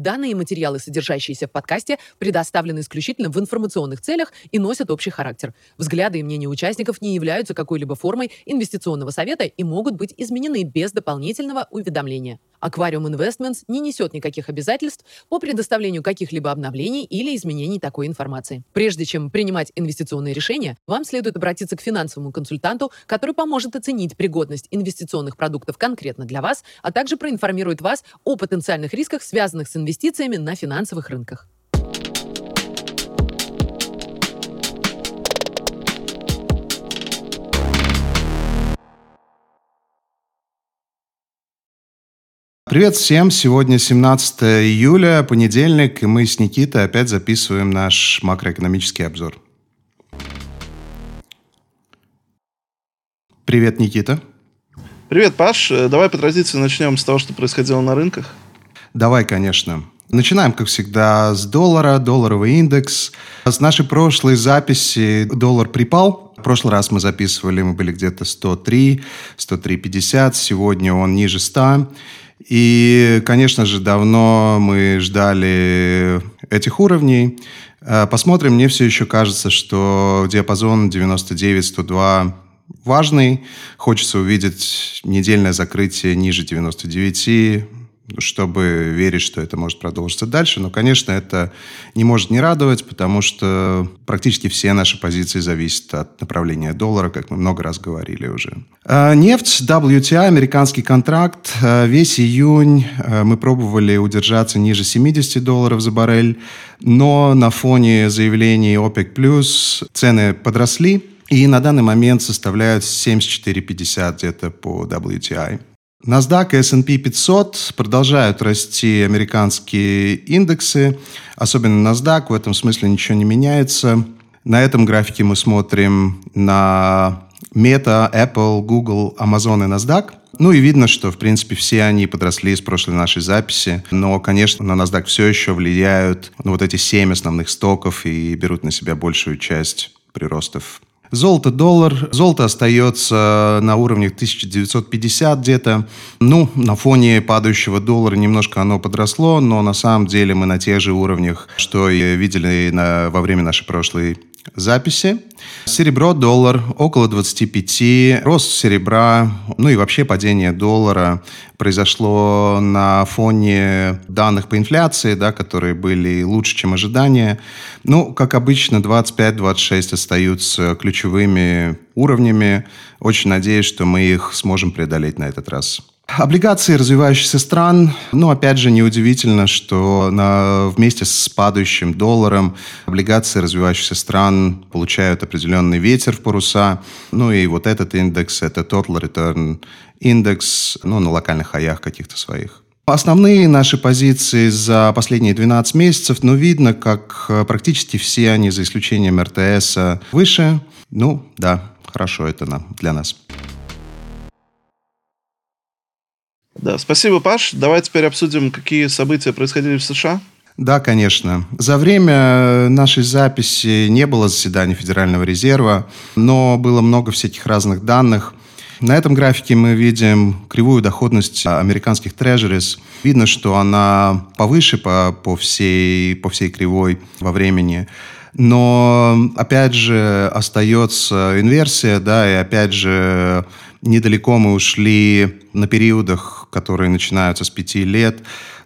Данные материалы, содержащиеся в подкасте, предоставлены исключительно в информационных целях и носят общий характер. Взгляды и мнения участников не являются какой-либо формой инвестиционного совета и могут быть изменены без дополнительного уведомления. Аквариум Investments не несет никаких обязательств по предоставлению каких-либо обновлений или изменений такой информации. Прежде чем принимать инвестиционные решения, вам следует обратиться к финансовому консультанту, который поможет оценить пригодность инвестиционных продуктов конкретно для вас, а также проинформирует вас о потенциальных рисках, связанных с инвестициями на финансовых рынках. Привет всем! Сегодня 17 июля, понедельник, и мы с Никитой опять записываем наш макроэкономический обзор. Привет, Никита. Привет, Паш. Э, давай по традиции начнем с того, что происходило на рынках. Давай, конечно. Начинаем, как всегда, с доллара, долларовый индекс. С нашей прошлой записи доллар припал. В прошлый раз мы записывали, мы были где-то 103, 103,50. Сегодня он ниже 100. И, конечно же, давно мы ждали этих уровней. Э, посмотрим, мне все еще кажется, что диапазон 99-102 важный. Хочется увидеть недельное закрытие ниже 99, чтобы верить, что это может продолжиться дальше. Но, конечно, это не может не радовать, потому что практически все наши позиции зависят от направления доллара, как мы много раз говорили уже. А, нефть, WTI, американский контракт. А, весь июнь а, мы пробовали удержаться ниже 70 долларов за баррель, но на фоне заявлений OPEC+, цены подросли, и на данный момент составляют 74,50 где-то по WTI. NASDAQ и S&P 500 продолжают расти американские индексы, особенно NASDAQ, в этом смысле ничего не меняется. На этом графике мы смотрим на Meta, Apple, Google, Amazon и NASDAQ. Ну и видно, что, в принципе, все они подросли с прошлой нашей записи. Но, конечно, на NASDAQ все еще влияют ну, вот эти семь основных стоков и берут на себя большую часть приростов Золото, доллар. Золото остается на уровнях 1950 где-то. Ну, на фоне падающего доллара немножко оно подросло, но на самом деле мы на тех же уровнях, что и видели на, во время нашей прошлой записи. Серебро, доллар около 25, рост серебра, ну и вообще падение доллара произошло на фоне данных по инфляции, да, которые были лучше, чем ожидания. Ну, как обычно, 25-26 остаются ключевыми уровнями. Очень надеюсь, что мы их сможем преодолеть на этот раз. Облигации развивающихся стран, ну, опять же, неудивительно, что на, вместе с падающим долларом облигации развивающихся стран получают определенный ветер в паруса. Ну, и вот этот индекс, это Total Return Index, ну, на локальных хаях каких-то своих. Основные наши позиции за последние 12 месяцев, ну, видно, как э, практически все они, за исключением РТС, выше. Ну, да, хорошо это нам, для нас. Да, спасибо, Паш. Давай теперь обсудим, какие события происходили в США. Да, конечно. За время нашей записи не было заседаний Федерального резерва, но было много всяких разных данных. На этом графике мы видим кривую доходность американских трежерис. Видно, что она повыше по, по, всей, по всей кривой во времени. Но, опять же, остается инверсия, да, и опять же, недалеко мы ушли на периодах, которые начинаются с пяти лет.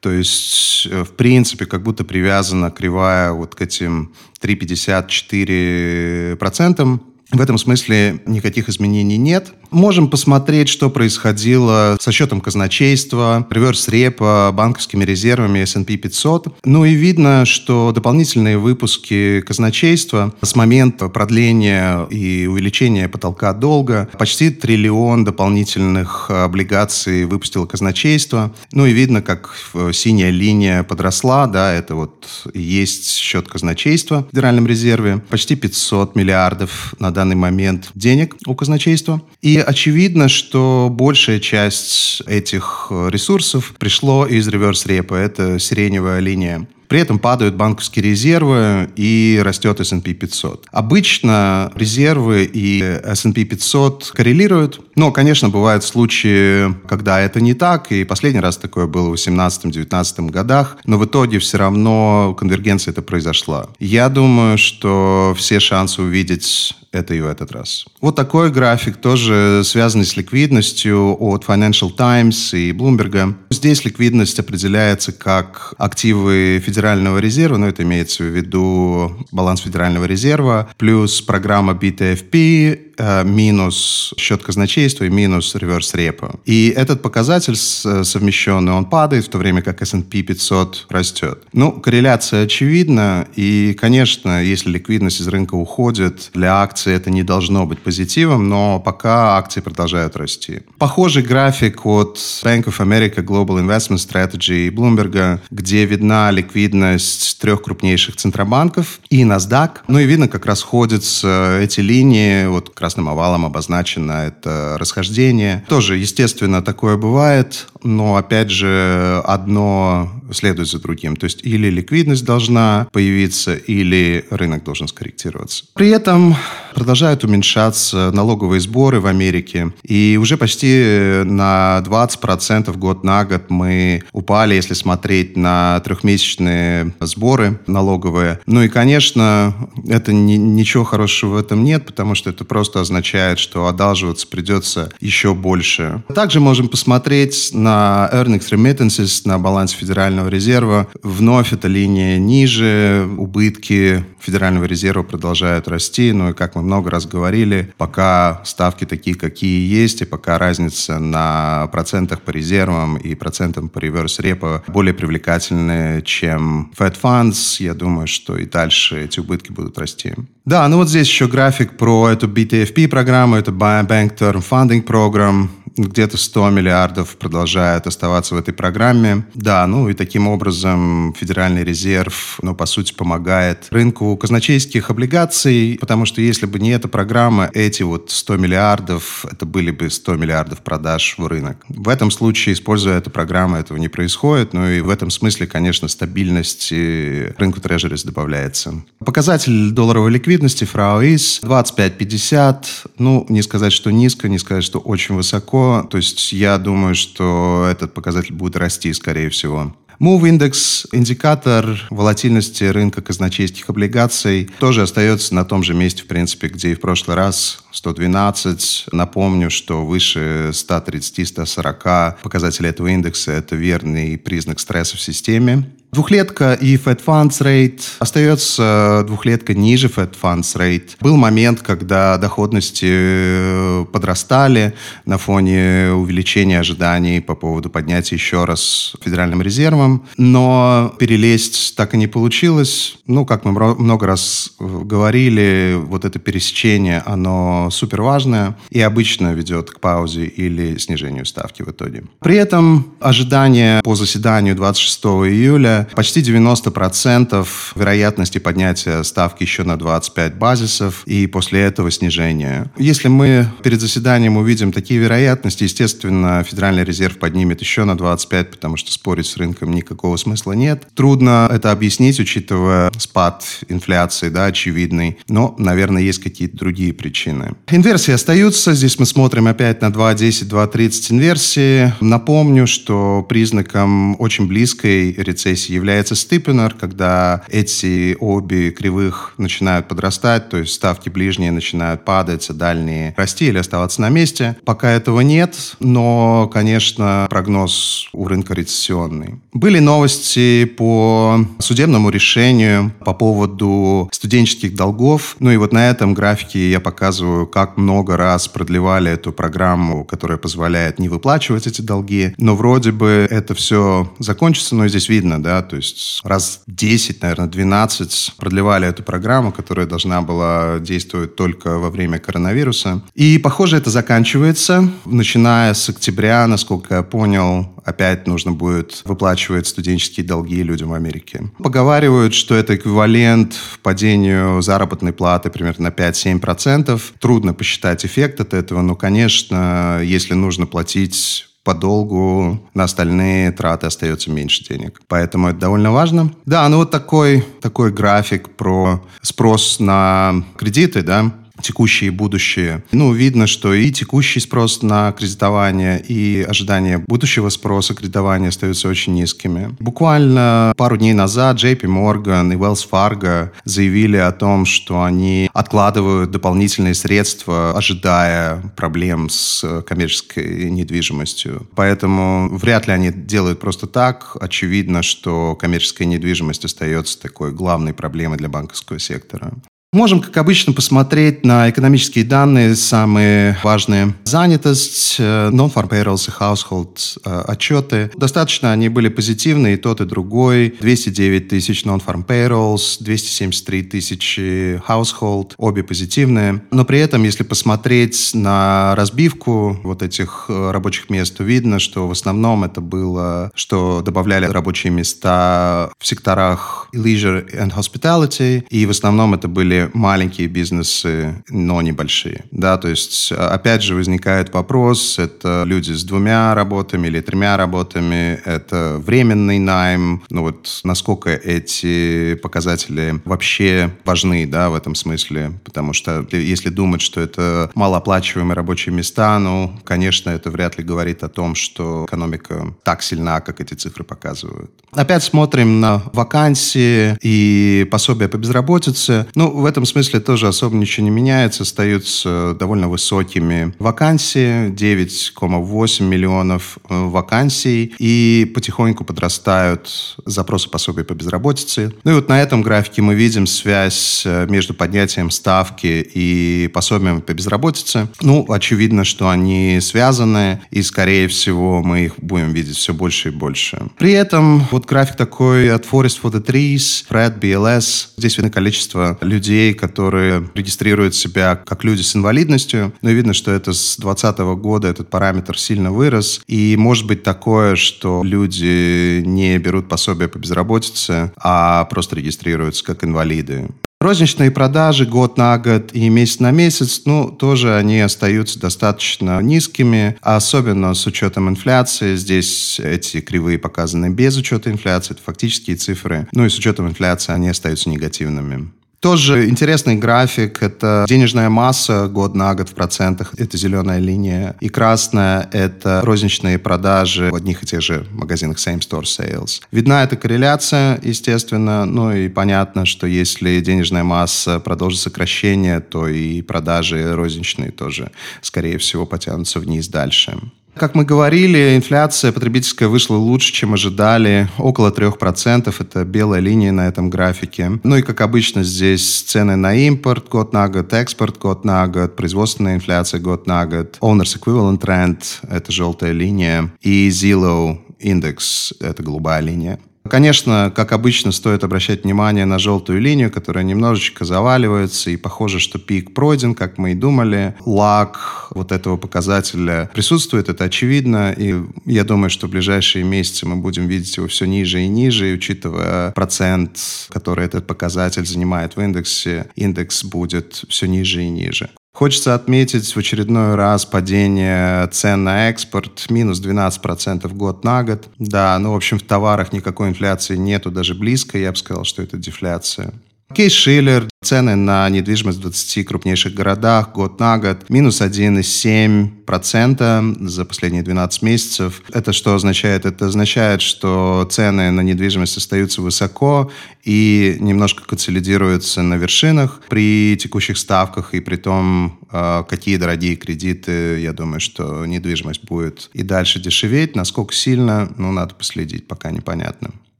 То есть, э, в принципе, как будто привязана кривая вот к этим 3,54%. В этом смысле никаких изменений нет. Можем посмотреть, что происходило со счетом казначейства, реверс-репа, банковскими резервами S&P 500. Ну и видно, что дополнительные выпуски казначейства с момента продления и увеличения потолка долга почти триллион дополнительных облигаций выпустило казначейство. Ну и видно, как синяя линия подросла, да, это вот есть счет казначейства в Федеральном резерве. Почти 500 миллиардов на данный момент денег у казначейства. И очевидно, что большая часть этих ресурсов пришло из реверс-репа. Это сиреневая линия. При этом падают банковские резервы и растет S&P 500. Обычно резервы и S&P 500 коррелируют, но, конечно, бывают случаи, когда это не так, и последний раз такое было в 2018-2019 годах, но в итоге все равно конвергенция это произошла. Я думаю, что все шансы увидеть это и в этот раз. Вот такой график, тоже связанный с ликвидностью от Financial Times и Bloomberg. Здесь ликвидность определяется как активы Федерального резерва, но это имеется в виду баланс Федерального резерва, плюс программа BTFP, минус счет казначейства и минус реверс репо. И этот показатель совмещенный, он падает, в то время как S&P 500 растет. Ну, корреляция очевидна, и, конечно, если ликвидность из рынка уходит, для акций это не должно быть позитивом, но пока акции продолжают расти. Похожий график от Bank of America Global Investment Strategy и Bloomberg, где видна ликвидность трех крупнейших центробанков и NASDAQ. Ну и видно, как расходятся эти линии, вот красным овалом обозначено это расхождение. Тоже, естественно, такое бывает, но, опять же, одно следует за другим. То есть или ликвидность должна появиться, или рынок должен скорректироваться. При этом продолжают уменьшаться налоговые сборы в Америке. И уже почти на 20% год на год мы упали, если смотреть на трехмесячные сборы налоговые. Ну и, конечно, это не, ничего хорошего в этом нет, потому что это просто означает, что одалживаться придется еще больше. Также можем посмотреть на earnings remittances, на баланс Федерального резерва. Вновь эта линия ниже, убытки Федерального резерва продолжают расти. Ну и, как мы много раз говорили, пока ставки такие, какие есть, и пока разница на процентах по резервам и процентам по реверс-репо более привлекательны, чем Fed Funds, я думаю, что и дальше эти убытки будут расти. Да, ну вот здесь еще график про эту BTFP программу, это Bank Term Funding Program где-то 100 миллиардов продолжает оставаться в этой программе. Да, ну и таким образом Федеральный резерв, ну, по сути, помогает рынку казначейских облигаций, потому что если бы не эта программа, эти вот 100 миллиардов, это были бы 100 миллиардов продаж в рынок. В этом случае, используя эту программу, этого не происходит, ну и в этом смысле, конечно, стабильность рынку трежерис добавляется. Показатель долларовой ликвидности, фрау ИС, 25-50, ну, не сказать, что низко, не сказать, что очень высоко, то есть я думаю, что этот показатель будет расти, скорее всего. Move индекс, индикатор волатильности рынка казначейских облигаций, тоже остается на том же месте, в принципе, где и в прошлый раз, 112. Напомню, что выше 130-140 показатели этого индекса – это верный признак стресса в системе. Двухлетка и Fed Funds Rate. Остается двухлетка ниже Fed Funds Rate. Был момент, когда доходности э, подрастали на фоне увеличения ожиданий по поводу поднятия еще раз Федеральным резервом, но перелезть так и не получилось. Ну, как мы много раз говорили, вот это пересечение, оно супер важное и обычно ведет к паузе или снижению ставки в итоге. При этом ожидания по заседанию 26 июля почти 90% вероятности поднятия ставки еще на 25 базисов и после этого снижения. Если мы перед заседанием увидим такие вероятности, естественно, Федеральный резерв поднимет еще на 25, потому что спорить с рынком никакого смысла нет. Трудно это объяснить, учитывая спад инфляции, да, очевидный, но, наверное, есть какие-то другие причины. Инверсии остаются. Здесь мы смотрим опять на 2.10, 2.30 инверсии. Напомню, что признаком очень близкой рецессии является степенер, когда эти обе кривых начинают подрастать, то есть ставки ближние начинают падать, а дальние расти или оставаться на месте. Пока этого нет, но, конечно, прогноз у рынка рецессионный. Были новости по судебному решению по поводу студенческих долгов. Ну и вот на этом графике я показываю, как много раз продлевали эту программу, которая позволяет не выплачивать эти долги. Но вроде бы это все закончится, но здесь видно, да, то есть раз 10, наверное, 12 продлевали эту программу, которая должна была действовать только во время коронавируса. И, похоже, это заканчивается. Начиная с октября, насколько я понял, опять нужно будет выплачивать студенческие долги людям в Америке. Поговаривают, что это эквивалент падению заработной платы примерно на 5-7%. Трудно посчитать эффект от этого, но, конечно, если нужно платить по долгу на остальные траты остается меньше денег. Поэтому это довольно важно. Да, ну вот такой, такой график про спрос на кредиты, да, текущие и будущие. Ну, видно, что и текущий спрос на кредитование, и ожидания будущего спроса кредитования остаются очень низкими. Буквально пару дней назад JP Morgan и Wells Fargo заявили о том, что они откладывают дополнительные средства, ожидая проблем с коммерческой недвижимостью. Поэтому вряд ли они делают просто так. Очевидно, что коммерческая недвижимость остается такой главной проблемой для банковского сектора. Можем, как обычно, посмотреть на экономические данные, самые важные. Занятость, э, non-farm payrolls и household э, отчеты. Достаточно они были позитивные, и тот, и другой. 209 тысяч non-farm payrolls, 273 тысячи household, обе позитивные. Но при этом, если посмотреть на разбивку вот этих э, рабочих мест, то видно, что в основном это было, что добавляли рабочие места в секторах leisure and hospitality, и в основном это были маленькие бизнесы, но небольшие. Да, то есть, опять же, возникает вопрос, это люди с двумя работами или тремя работами, это временный найм, ну вот насколько эти показатели вообще важны, да, в этом смысле, потому что если думать, что это малооплачиваемые рабочие места, ну, конечно, это вряд ли говорит о том, что экономика так сильна, как эти цифры показывают. Опять смотрим на вакансии и пособия по безработице. Ну, в этом смысле тоже особо ничего не меняется, остаются довольно высокими вакансии, 9,8 миллионов э, вакансий, и потихоньку подрастают запросы пособия по безработице. Ну и вот на этом графике мы видим связь э, между поднятием ставки и пособием по безработице. Ну, очевидно, что они связаны, и, скорее всего, мы их будем видеть все больше и больше. При этом вот график такой от Forest for the Trees, Fred, BLS. Здесь видно количество людей, людей, которые регистрируют себя как люди с инвалидностью. Но видно, что это с 2020 года этот параметр сильно вырос. И может быть такое, что люди не берут пособие по безработице, а просто регистрируются как инвалиды. Розничные продажи год на год и месяц на месяц, ну, тоже они остаются достаточно низкими, особенно с учетом инфляции. Здесь эти кривые показаны без учета инфляции, это фактические цифры. Ну и с учетом инфляции они остаются негативными. Тоже интересный график. Это денежная масса год на год в процентах. Это зеленая линия. И красная — это розничные продажи в одних и тех же магазинах Same Store Sales. Видна эта корреляция, естественно. Ну и понятно, что если денежная масса продолжит сокращение, то и продажи розничные тоже, скорее всего, потянутся вниз дальше. Как мы говорили, инфляция потребительская вышла лучше, чем ожидали. Около 3%. Это белая линия на этом графике. Ну и, как обычно, здесь цены на импорт год на год, экспорт год на год, производственная инфляция год на год, Owners Equivalent Trend – это желтая линия, и Zillow индекс – это голубая линия. Конечно, как обычно, стоит обращать внимание на желтую линию, которая немножечко заваливается, и похоже, что пик пройден, как мы и думали. Лак вот этого показателя присутствует, это очевидно, и я думаю, что в ближайшие месяцы мы будем видеть его все ниже и ниже, и учитывая процент, который этот показатель занимает в индексе, индекс будет все ниже и ниже. Хочется отметить в очередной раз падение цен на экспорт, минус 12% год на год. Да, ну, в общем, в товарах никакой инфляции нету, даже близко, я бы сказал, что это дефляция. Кейс Шиллер, цены на недвижимость в 20 крупнейших городах год на год, минус 1,7% за последние 12 месяцев. Это что означает? Это означает, что цены на недвижимость остаются высоко и немножко консолидируются на вершинах при текущих ставках и при том, а, какие дорогие кредиты. Я думаю, что недвижимость будет и дальше дешеветь. Насколько сильно, ну, надо последить, пока непонятно.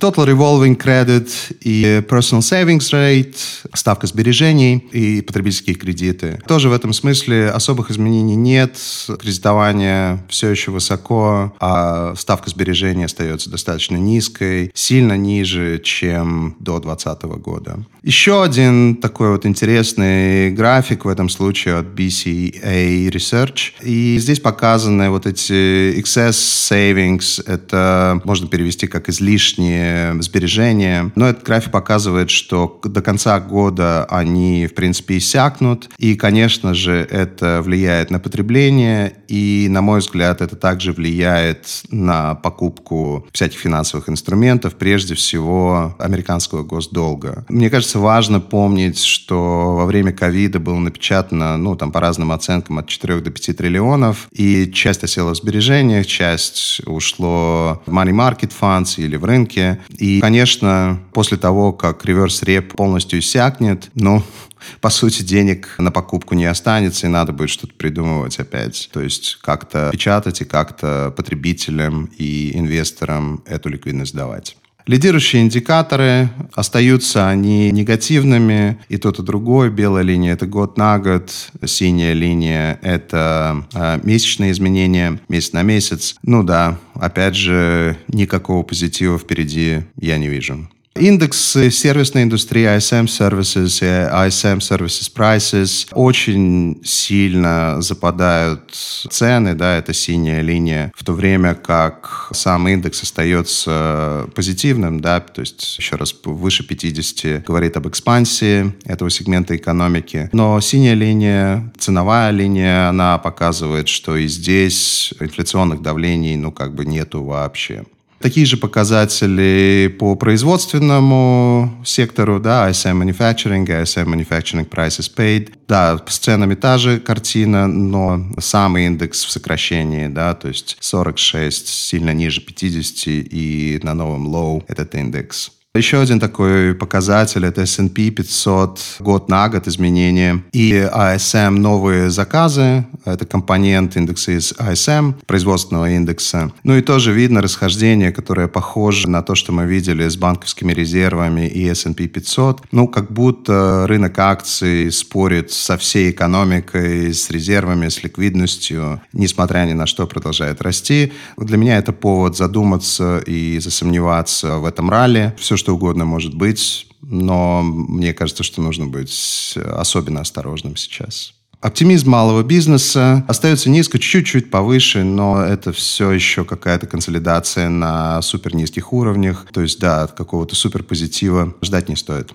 Total Revolving Credit и Personal Savings Rate, ставка сбережений и потребительские кредиты. Тоже в этом смысле особых изменений нет. Кредитование все еще высоко, а ставка сбережений остается достаточно низкой, сильно ниже, чем до 2020 года. Еще один такой вот интересный график в этом случае от BCA Research. И здесь показаны вот эти excess savings. Это можно перевести как излишние наличные сбережения. Но этот график показывает, что до конца года они, в принципе, иссякнут. И, конечно же, это влияет на потребление. И, на мой взгляд, это также влияет на покупку всяких финансовых инструментов, прежде всего американского госдолга. Мне кажется, важно помнить, что во время ковида было напечатано, ну, там, по разным оценкам, от 4 до 5 триллионов, и часть осела в сбережениях, часть ушло в money market funds или в рынке. И, конечно, после того, как реверс-реп полностью иссякнет, ну, по сути, денег на покупку не останется, и надо будет что-то придумывать опять. То есть как-то печатать и как-то потребителям и инвесторам эту ликвидность давать. Лидирующие индикаторы остаются они негативными, и тот, и другой. Белая линия – это год на год, синяя линия – это э, месячные изменения, месяц на месяц. Ну да, опять же, никакого позитива впереди я не вижу. Индекс сервисной индустрии ISM Services и ISM Services Prices очень сильно западают цены, да, это синяя линия, в то время как сам индекс остается позитивным, да, то есть, еще раз, выше 50 говорит об экспансии этого сегмента экономики. Но синяя линия, ценовая линия, она показывает, что и здесь инфляционных давлений, ну, как бы нету вообще. Такие же показатели по производственному сектору, да, ISM Manufacturing, ISM Manufacturing Prices Paid. Да, с ценами та же картина, но самый индекс в сокращении, да, то есть 46 сильно ниже 50 и на новом low этот индекс. Еще один такой показатель – это S&P 500 год на год изменения. И ASM новые заказы – это компонент индекса из ASM, производственного индекса. Ну и тоже видно расхождение, которое похоже на то, что мы видели с банковскими резервами и S&P 500. Ну, как будто рынок акций спорит со всей экономикой, с резервами, с ликвидностью, несмотря ни на что продолжает расти. Для меня это повод задуматься и засомневаться в этом ралли. Все, что угодно может быть, но мне кажется, что нужно быть особенно осторожным сейчас. Оптимизм малого бизнеса остается низко, чуть-чуть повыше, но это все еще какая-то консолидация на супер низких уровнях. То есть, да, от какого-то супер позитива ждать не стоит.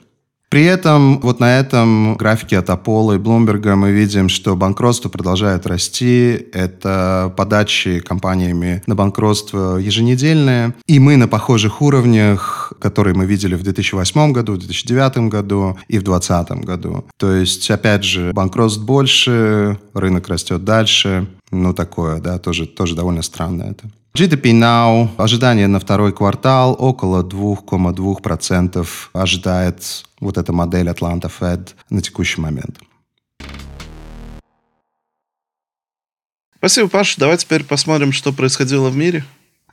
При этом вот на этом графике от Apollo и Bloomberg мы видим, что банкротство продолжает расти. Это подачи компаниями на банкротство еженедельные. И мы на похожих уровнях, которые мы видели в 2008 году, в 2009 году и в 2020 году. То есть, опять же, банкротств больше, рынок растет дальше. Ну, такое, да, тоже, тоже довольно странно это. GDP Now, ожидание на второй квартал около 2,2% ожидает вот эта модель Atlanta Fed на текущий момент. Спасибо, Паш. Давай теперь посмотрим, что происходило в мире.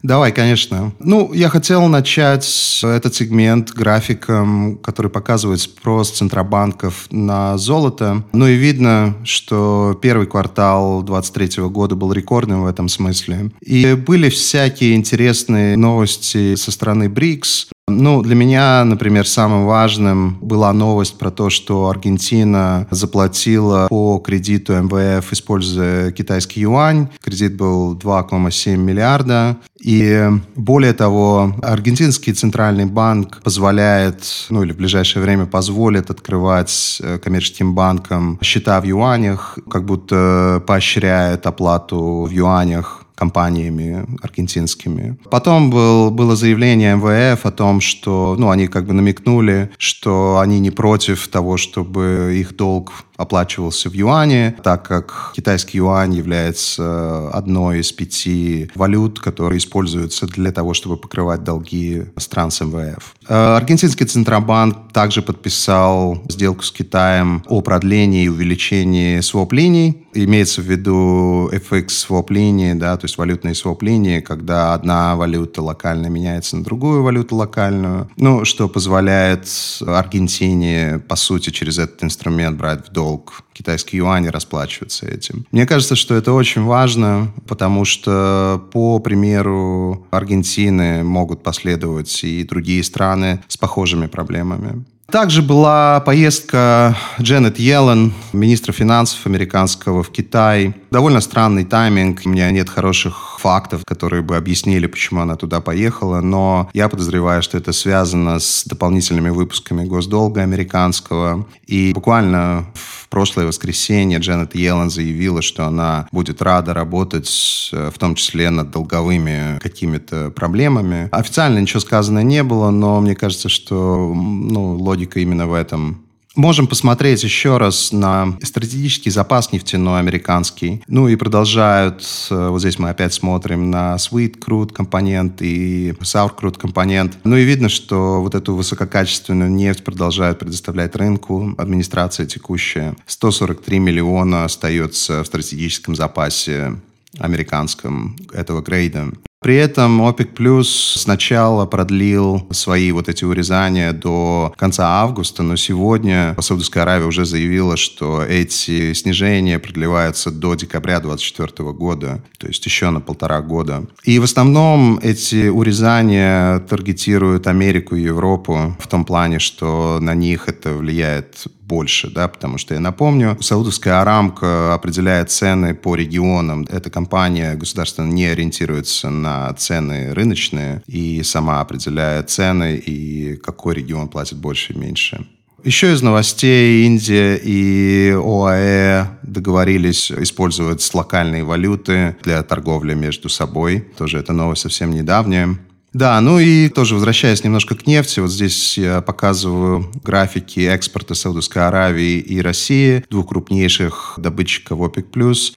Давай, конечно. Ну, я хотел начать этот сегмент графиком, который показывает спрос центробанков на золото. Ну и видно, что первый квартал 2023 года был рекордным в этом смысле. И были всякие интересные новости со стороны БРИКС. Ну, для меня, например, самым важным была новость про то, что Аргентина заплатила по кредиту МВФ, используя китайский юань. Кредит был 2,7 миллиарда. И более того, аргентинский центральный банк позволяет, ну или в ближайшее время позволит открывать э, коммерческим банкам счета в юанях, как будто поощряет оплату в юанях компаниями аргентинскими. Потом был, было заявление МВФ о том, что ну, они как бы намекнули, что они не против того, чтобы их долг оплачивался в юане, так как китайский юань является одной из пяти валют, которые используются для того, чтобы покрывать долги стран с МВФ. Э, аргентинский Центробанк также подписал сделку с Китаем о продлении и увеличении своп-линий. Имеется в виду FX своп-линии, да, то есть валютные своп-линии, когда одна валюта локально меняется на другую валюту локальную, ну, что позволяет Аргентине, по сути, через этот инструмент брать в долг долг, китайский юань и расплачиваться этим. Мне кажется, что это очень важно, потому что, по примеру Аргентины, могут последовать и другие страны с похожими проблемами. Также была поездка Дженнет Йеллен, министра финансов американского в Китай. Довольно странный тайминг. У меня нет хороших фактов, которые бы объяснили, почему она туда поехала, но я подозреваю, что это связано с дополнительными выпусками госдолга американского. И буквально в прошлое воскресенье Дженнет Йеллен заявила, что она будет рада работать, э, в том числе над долговыми какими-то проблемами. Официально ничего сказано не было, но мне кажется, что ну, логика именно в этом. Можем посмотреть еще раз на стратегический запас нефтяной американский. Ну и продолжают, э, вот здесь мы опять смотрим на sweet crude компонент и sour crude компонент. Ну и видно, что вот эту высококачественную нефть продолжают предоставлять рынку. Администрация текущая. 143 миллиона остается в стратегическом запасе американском этого грейда. При этом ОПЕК Плюс сначала продлил свои вот эти урезания до конца августа, но сегодня Саудовская Аравия уже заявила, что эти снижения продлеваются до декабря 2024 года, то есть еще на полтора года. И в основном эти урезания таргетируют Америку и Европу в том плане, что на них это влияет больше, да, потому что я напомню, Саудовская Арамка определяет цены по регионам. Эта компания государственно не ориентируется на цены рыночные и сама определяет цены и какой регион платит больше и меньше. Еще из новостей Индия и ОАЭ договорились использовать локальные валюты для торговли между собой. Тоже эта новость совсем недавняя. Да, ну и тоже возвращаясь немножко к нефти, вот здесь я показываю графики экспорта Саудовской Аравии и России, двух крупнейших добытчиков ОПЕК+.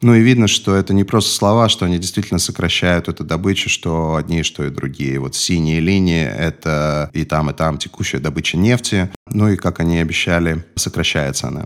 Ну и видно, что это не просто слова, что они действительно сокращают эту добычу, что одни, что и другие. Вот синие линии — это и там, и там текущая добыча нефти. Ну и, как они обещали, сокращается она.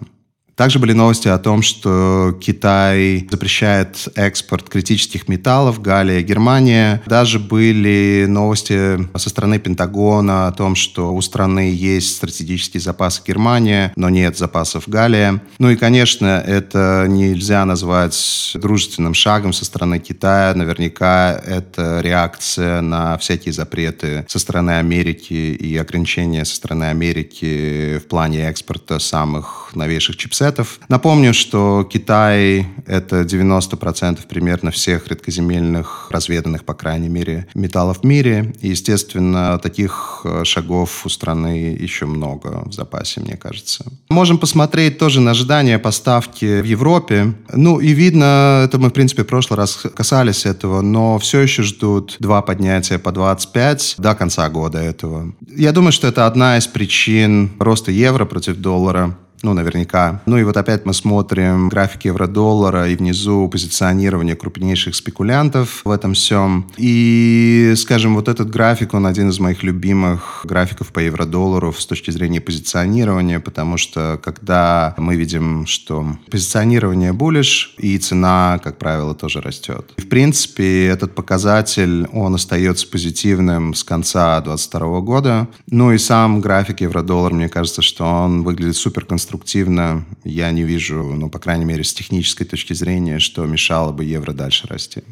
Также были новости о том, что Китай запрещает экспорт критических металлов, Галия, Германия. Даже были новости со стороны Пентагона о том, что у страны есть стратегический запас Германия, но нет запасов Галия. Ну и, конечно, это нельзя назвать дружественным шагом со стороны Китая. Наверняка это реакция на всякие запреты со стороны Америки и ограничения со стороны Америки в плане экспорта самых новейших чипсетов. Напомню, что Китай — это 90% примерно всех редкоземельных, разведанных, по крайней мере, металлов в мире. И, естественно, таких э, шагов у страны еще много в запасе, мне кажется. Можем посмотреть тоже на ожидания поставки в Европе. Ну, и видно, это мы, в принципе, в прошлый раз касались этого, но все еще ждут два поднятия по 25 до конца года этого. Я думаю, что это одна из причин роста евро против доллара ну, наверняка. Ну и вот опять мы смотрим графики евро-доллара и внизу позиционирование крупнейших спекулянтов в этом всем. И, скажем, вот этот график, он один из моих любимых графиков по евро-доллару с точки зрения позиционирования, потому что когда мы видим, что позиционирование булишь, и цена, как правило, тоже растет. И, в принципе, этот показатель, он остается позитивным с конца 2022 года. Ну и сам график евро-доллар, мне кажется, что он выглядит супер конструктивно конструктивно я не вижу, ну, по крайней мере, с технической точки зрения, что мешало бы евро дальше расти.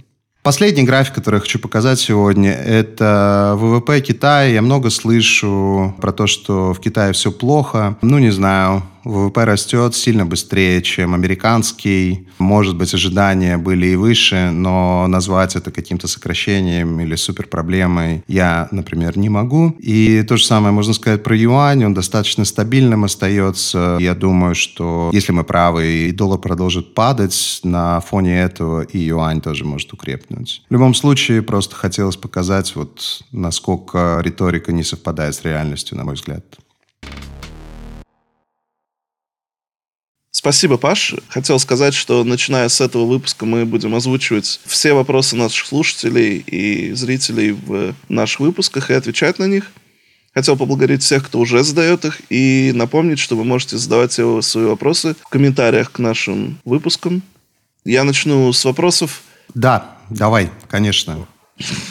Последний график, который я хочу показать сегодня, это ВВП Китая. Я много слышу про то, что в Китае все плохо. Ну, не знаю, ВВП растет сильно быстрее, чем американский. Может быть, ожидания были и выше, но назвать это каким-то сокращением или суперпроблемой я, например, не могу. И то же самое можно сказать про юань. Он достаточно стабильным остается. Я думаю, что если мы правы, и доллар продолжит падать, на фоне этого и юань тоже может укрепнуть. В любом случае, просто хотелось показать, вот насколько риторика не совпадает с реальностью, на мой взгляд. Спасибо, Паш. Хотел сказать, что начиная с этого выпуска мы будем озвучивать все вопросы наших слушателей и зрителей в наших выпусках и отвечать на них. Хотел поблагодарить всех, кто уже задает их, и напомнить, что вы можете задавать свои вопросы в комментариях к нашим выпускам. Я начну с вопросов. Да, давай, конечно.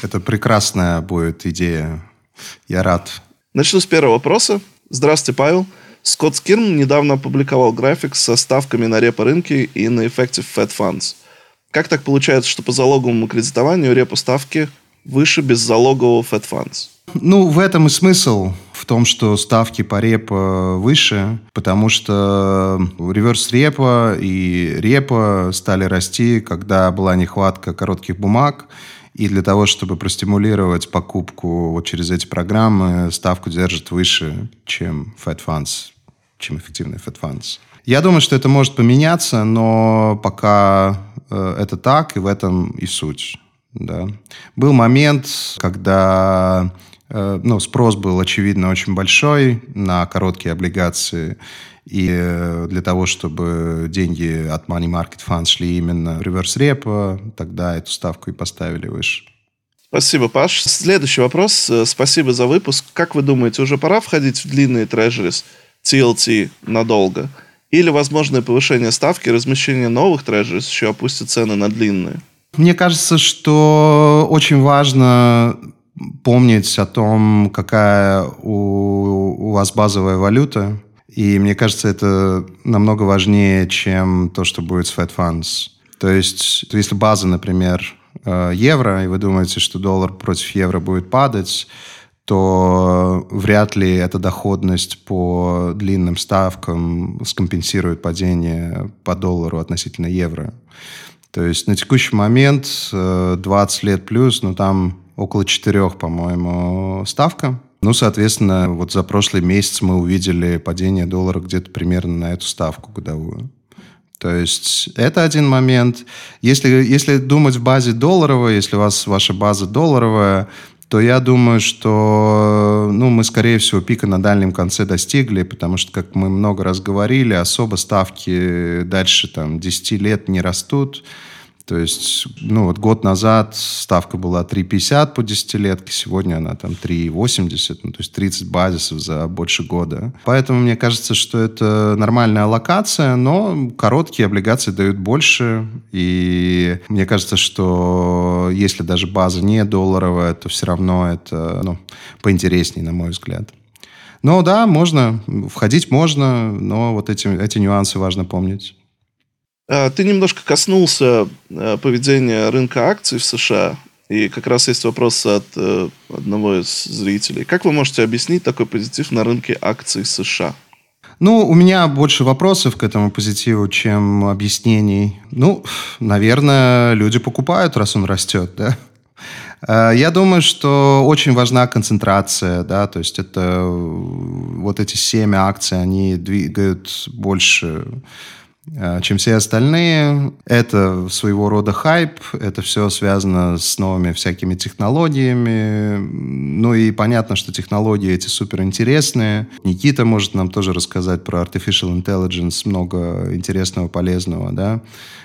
Это прекрасная будет идея. Я рад. Начну с первого вопроса. Здравствуйте, Павел. Скотт Скирн недавно опубликовал график со ставками на репо-рынке и на Effective Fed Funds. Как так получается, что по залоговому кредитованию репо-ставки выше беззалогового Fed Funds? Ну, в этом и смысл. В том, что ставки по репо выше, потому что реверс репо и репо стали расти, когда была нехватка коротких бумаг, и для того, чтобы простимулировать покупку вот через эти программы, ставку держат выше, чем Fed Funds, чем эффективный Fed Funds. Я думаю, что это может поменяться, но пока э, это так, и в этом и суть. Да. Был момент, когда э, ну, спрос был, очевидно, очень большой на короткие облигации. И э, для того, чтобы деньги от Money Market Fund шли именно в реверс репо, тогда эту ставку и поставили выше. Спасибо, Паш. Следующий вопрос. Спасибо за выпуск. Как вы думаете, уже пора входить в длинные трежерис TLT надолго? Или возможное повышение ставки размещение новых трежерис еще опустит цены на длинные? Мне кажется, что очень важно помнить о том, какая у, у вас базовая валюта, и мне кажется, это намного важнее, чем то, что будет с Fed Funds. То есть, если база, например, э, евро, и вы думаете, что доллар против евро будет падать, то вряд ли эта доходность по длинным ставкам скомпенсирует падение по доллару относительно евро. То есть на текущий момент 20 э, лет плюс, ну там около 4, по-моему, ставка. Ну, соответственно, вот за прошлый месяц мы увидели падение доллара где-то примерно на эту ставку годовую. То есть это один момент. Если, если думать в базе долларовой, если у вас ваша база долларовая, то я думаю, что ну, мы, скорее всего, пика на дальнем конце достигли, потому что, как мы много раз говорили, особо ставки дальше там, 10 лет не растут. То есть, ну вот год назад ставка была 3,50 по десятилетке, сегодня она там 3,80, ну то есть 30 базисов за больше года. Поэтому мне кажется, что это нормальная локация, но короткие облигации дают больше, и мне кажется, что если даже база не долларовая, то все равно это ну, поинтереснее, на мой взгляд. Но да, можно, входить можно, но вот эти, эти нюансы важно помнить. А, ты немножко коснулся э, поведения рынка акций в США, и как раз есть вопрос от э, одного из зрителей. Как вы можете объяснить такой позитив на рынке акций США? Ну, у меня больше вопросов к этому позитиву, чем объяснений. Ну, наверное, люди покупают, раз он растет, да? А, я думаю, что очень важна концентрация, да, то есть это вот эти семь акций, они двигают больше Э, чем все остальные. Это своего рода хайп, это все связано с новыми всякими технологиями. Ну и понятно, что технологии эти супер интересные. Никита может нам тоже рассказать про artificial intelligence, много интересного, полезного, да.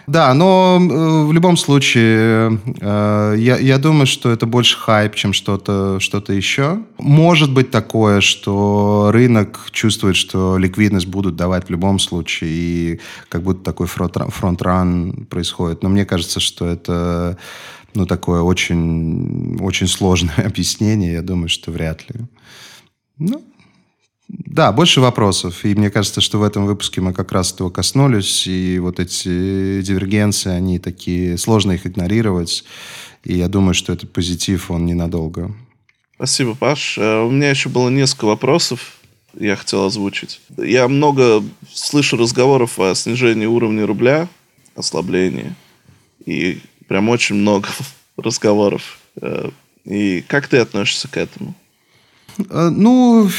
Да, но э, в любом случае, э, я, я думаю, что это больше хайп, чем что-то что еще. Может быть такое, что рынок чувствует, что ликвидность будут давать в любом случае, и как будто такой фронт-ран происходит. Но мне кажется, что это ну, такое очень, очень сложное объяснение. Я думаю, что вряд ли. Ну, да, больше вопросов. И мне кажется, что в этом выпуске мы как раз этого коснулись. И вот эти дивергенции, они такие, сложно их игнорировать. И я думаю, что этот позитив, он ненадолго. Спасибо, Паш. Э, у меня еще было несколько вопросов, я хотел озвучить. Я много слышу разговоров о снижении уровня рубля, ослаблении. И прям очень много разговоров. Э, и как ты относишься к этому? Э, ну,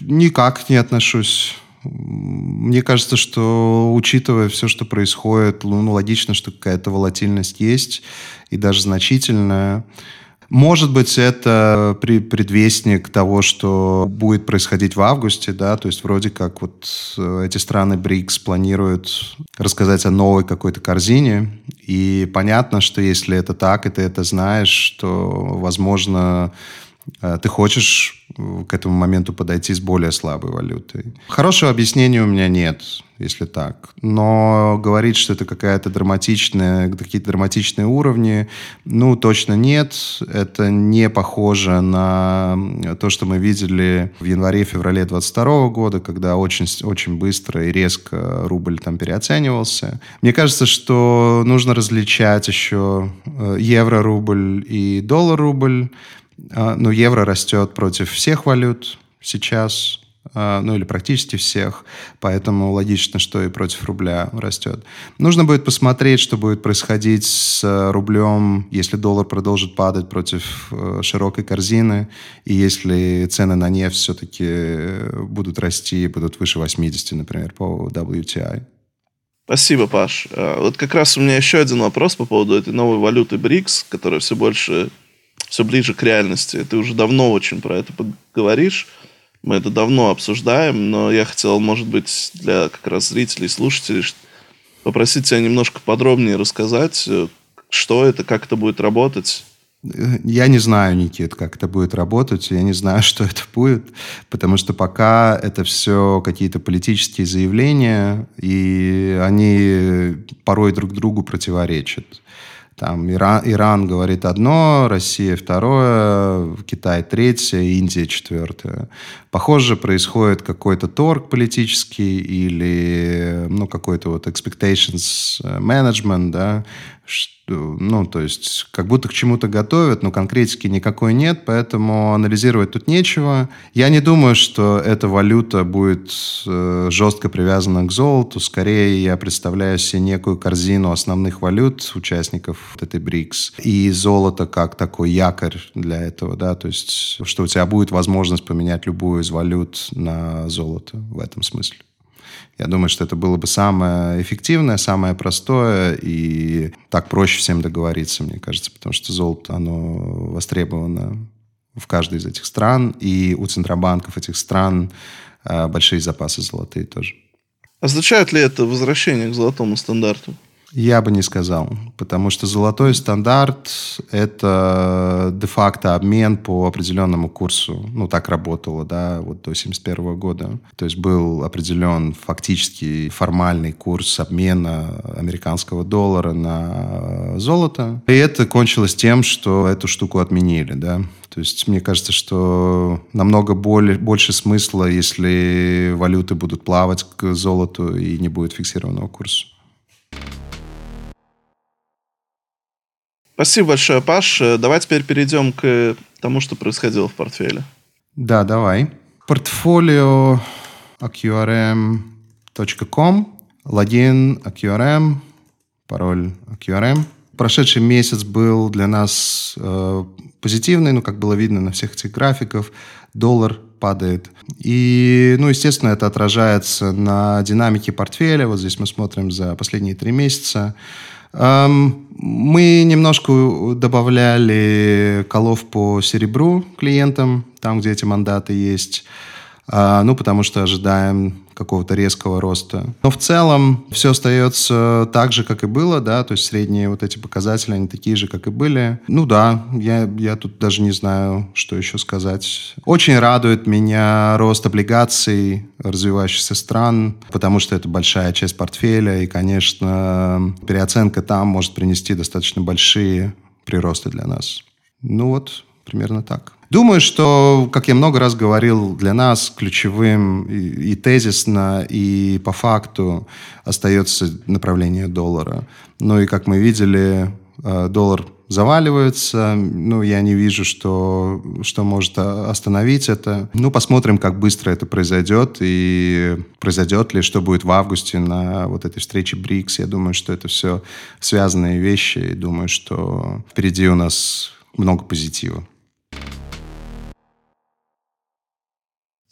никак не отношусь. Мне кажется, что учитывая все, что происходит, ну, логично, что какая-то волатильность есть, и даже значительная. Может быть, это предвестник того, что будет происходить в августе, да, то есть вроде как вот э, эти страны БРИКС планируют рассказать о новой какой-то корзине, и понятно, что если это так, и ты это знаешь, то, возможно, ты хочешь э, к этому моменту подойти с более слабой валютой. Хорошего объяснения у меня нет, если так. Но говорить, что это какая-то драматичная, какие-то драматичные уровни, ну, точно нет. Это не похоже на то, что мы видели в январе-феврале 22 года, когда очень, очень быстро и резко рубль там переоценивался. Мне кажется, что нужно различать еще э, евро-рубль и доллар-рубль. А, но евро растет против всех валют, сейчас, а, ну или практически всех, поэтому логично, что и против рубля растет. Нужно будет посмотреть, что будет происходить с э, рублем, если доллар продолжит падать против э, широкой корзины, и если цены на нефть все-таки э, будут расти, будут выше 80, например, по WTI. Спасибо, Паш. А, вот как раз у меня еще один вопрос по поводу этой новой валюты БРИКС, которая все больше, все ближе к реальности. Ты уже давно очень про это говоришь. Мы это давно обсуждаем, но я хотел, может быть, для как раз зрителей слушателей попросить тебя немножко подробнее рассказать, э, что это, как это будет работать. Я не знаю, Никит, как это будет работать. Я не знаю, что это будет, потому что пока это все какие-то политические заявления, и они порой друг другу противоречат. Там Иран, Иран говорит одно, Россия второе, Китай третье, Индия четвертое. Похоже, происходит какой-то торг политический или ну, какой-то вот expectations management, да, ну, то есть, как будто к чему-то готовят, но конкретики никакой нет, поэтому анализировать тут нечего. Я не думаю, что эта валюта будет э, жестко привязана к золоту. Скорее, я представляю себе некую корзину основных валют участников этой БРИКС. И золото как такой якорь для этого, да, то есть, что у тебя будет возможность поменять любую из валют на золото в этом смысле. Я думаю, что это было бы самое эффективное, самое простое, и так проще всем договориться, мне кажется, потому что золото, оно востребовано в каждой из этих стран, и у центробанков этих стран э, большие запасы золотые тоже. Означает ли это возвращение к золотому стандарту? Я бы не сказал, потому что золотой стандарт – это де-факто обмен по определенному курсу. Ну, так работало, да, вот до 1971 года. То есть был определен фактически формальный курс обмена американского доллара на золото. И это кончилось тем, что эту штуку отменили, да. То есть мне кажется, что намного более, больше смысла, если валюты будут плавать к золоту и не будет фиксированного курса. Спасибо большое, Паш. Давай теперь перейдем к тому, что происходило в портфеле. Да, давай. Портфолио aqrm.com, логин AQRM, пароль AQRM. Прошедший месяц был для нас э, позитивный, ну, как было видно на всех этих графиках. Доллар падает. И, ну, естественно, это отражается на динамике портфеля. Вот здесь мы смотрим за последние три месяца. Мы немножко добавляли колов по серебру клиентам, там, где эти мандаты есть. А, ну, потому что ожидаем какого-то резкого роста. Но в целом все остается так же, как и было, да, то есть средние вот эти показатели, они такие же, как и были. Ну да, я, я тут даже не знаю, что еще сказать. Очень радует меня рост облигаций развивающихся стран, потому что это большая часть портфеля, и, конечно, переоценка там может принести достаточно большие приросты для нас. Ну вот, примерно так. Думаю, что, как я много раз говорил, для нас ключевым и, и тезисно, и по факту остается направление доллара. Ну и, как мы видели, э, доллар заваливается. Ну, я не вижу, что, что может остановить это. Ну, посмотрим, как быстро это произойдет и произойдет ли, что будет в августе на вот этой встрече БРИКС. Я думаю, что это все связанные вещи. И думаю, что впереди у нас много позитива.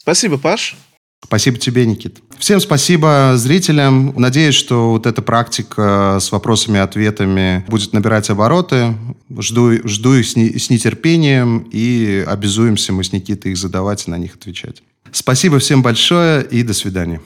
Спасибо, Паш. Спасибо тебе, Никит. Всем спасибо зрителям. Надеюсь, что вот эта практика с вопросами и ответами будет набирать обороты. Жду, жду их с, не, с нетерпением и обязуемся мы с Никитой их задавать и на них отвечать. Спасибо всем большое и до свидания.